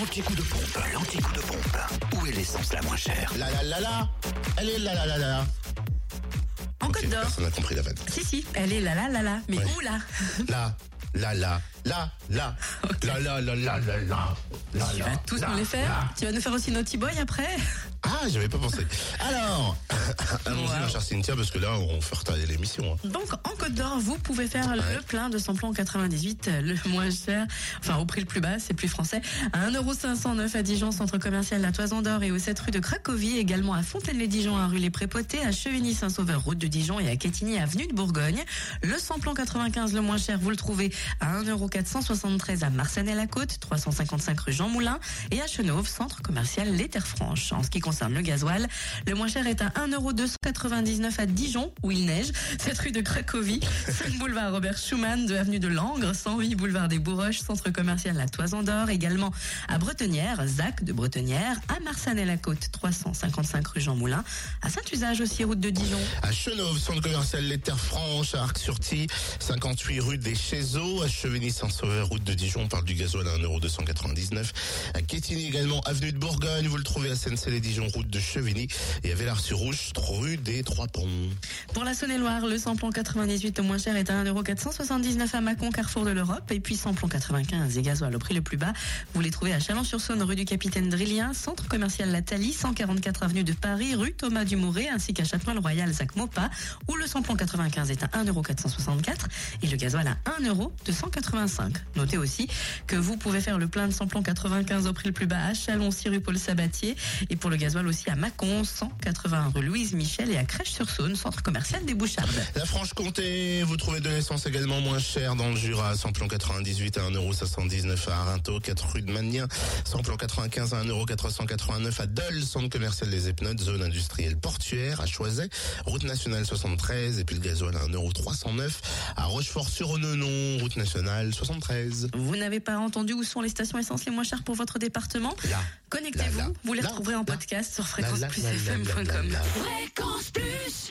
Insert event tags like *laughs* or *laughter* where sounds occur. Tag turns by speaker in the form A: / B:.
A: L'anti-coup de pompe, l'anti-coup de pompe. Où est l'essence la moins chère
B: La la la la Elle est la la la la
C: En Côte d'Or.
B: Personne n'a compris la vanne.
C: Si, si, elle est là, là, là, là. Mais
B: Ouais.
C: où là
B: La, la, la, là, là, là, là, là, là, là, là.
C: Tu vas tous nous les faire Tu vas nous faire aussi Naughty Boy après
B: Ah, j'avais pas pensé. Alors, *laughs* ah,
C: allons-y,
B: ma chère Cynthia, parce que là, on fait retarder l'émission. Hein.
C: Donc, en Côte d'Or, vous pouvez faire le plein de samplon 98, euh, le *laughs* moins cher, enfin, au prix le plus bas, c'est plus français, à 1,509€ à Dijon, centre commercial La Toison d'Or et aux 7 rues de Cracovie, également à Fontaine-les-Dijon, à rue Les Prépotés, à Chevigny-Saint-Sauveur, route de Dijon et à Quétigny, avenue de Bourgogne. Le samplon 95, le moins cher, vous le trouvez à 1,4€. 1,473€ à Marsanais-la-Côte, 355 rue Jean Moulin et à Chenauve, centre commercial Les Terres Franches. En ce qui concerne le gasoil, le moins cher est à 1,299€ à Dijon, où il neige, 7 rue de Cracovie, *laughs* 5 boulevard Robert Schumann, 2 avenue de Langres, 108 boulevard des Bourroches, centre commercial La Toison d'Or, également à Bretonnière, Zac de Bretonnière, à Marsanais-la-Côte, 355 rue Jean Moulin, à Saint-Usage aussi, route de Dijon.
B: À Chenauve, centre commercial Les Terres Franches, à Arc-sur-Ty, 58 rue des Chézeaux, à Chevigny-Saint-Sauveur, route de Dijon, on parle du gasoil à 1,299€. À Quetigny également, avenue de Bourgogne, vous le trouvez à Sensey-les-Dijon, route de Chevigny, et à Villars-sur-Rouge, rue des Trois Ponts.
C: Pour la Saône-et-Loire, le samplon 98 le moins cher est à 1,479€ à Mâcon, carrefour de l'Europe. Et puis samplon 95 et gasoil au prix le plus bas, vous les trouvez à Chalon-sur-Saône, rue du Capitaine Drillien, centre commercial La Thalie, 144 avenue de Paris, rue Thomas Dumouret, ainsi qu'à Châtenois-le-Royal, Zac Mopa, où le samplon 95 est à 1,464€ et le gasoil à 1,285€. Notez aussi que vous pouvez faire le plein de samplon 95 au prix le plus bas à Chalon, 6 rue Paul Sabatier, et pour le gasoil aussi à Mâcon, 180 rue Louise Michel et à Crèche-sur-Saône, centre commercial des Bouchardes.
B: La Franche-Comté, vous trouvez de l'essence également moins chère dans le Jura, samplon 98 à 1,79€ à Arinto, 4 rue de Magnin, samplon 95 à 1,489€ à Dole, centre commercial des Epnotes, zone industrielle portuaire, à Choiset, route nationale 73, et puis le gasoil à 1,309€ à Rochefort-sur-Onenon, route nationale 73.
C: Vous n'avez pas entendu où sont les stations essence les moins chères pour votre département
B: Là.
C: Connectez-vous, vous les
B: là,
C: retrouvrez en
B: là.
C: podcast sur fréquenceplusfm.com.
B: là.
A: Fréquence Plus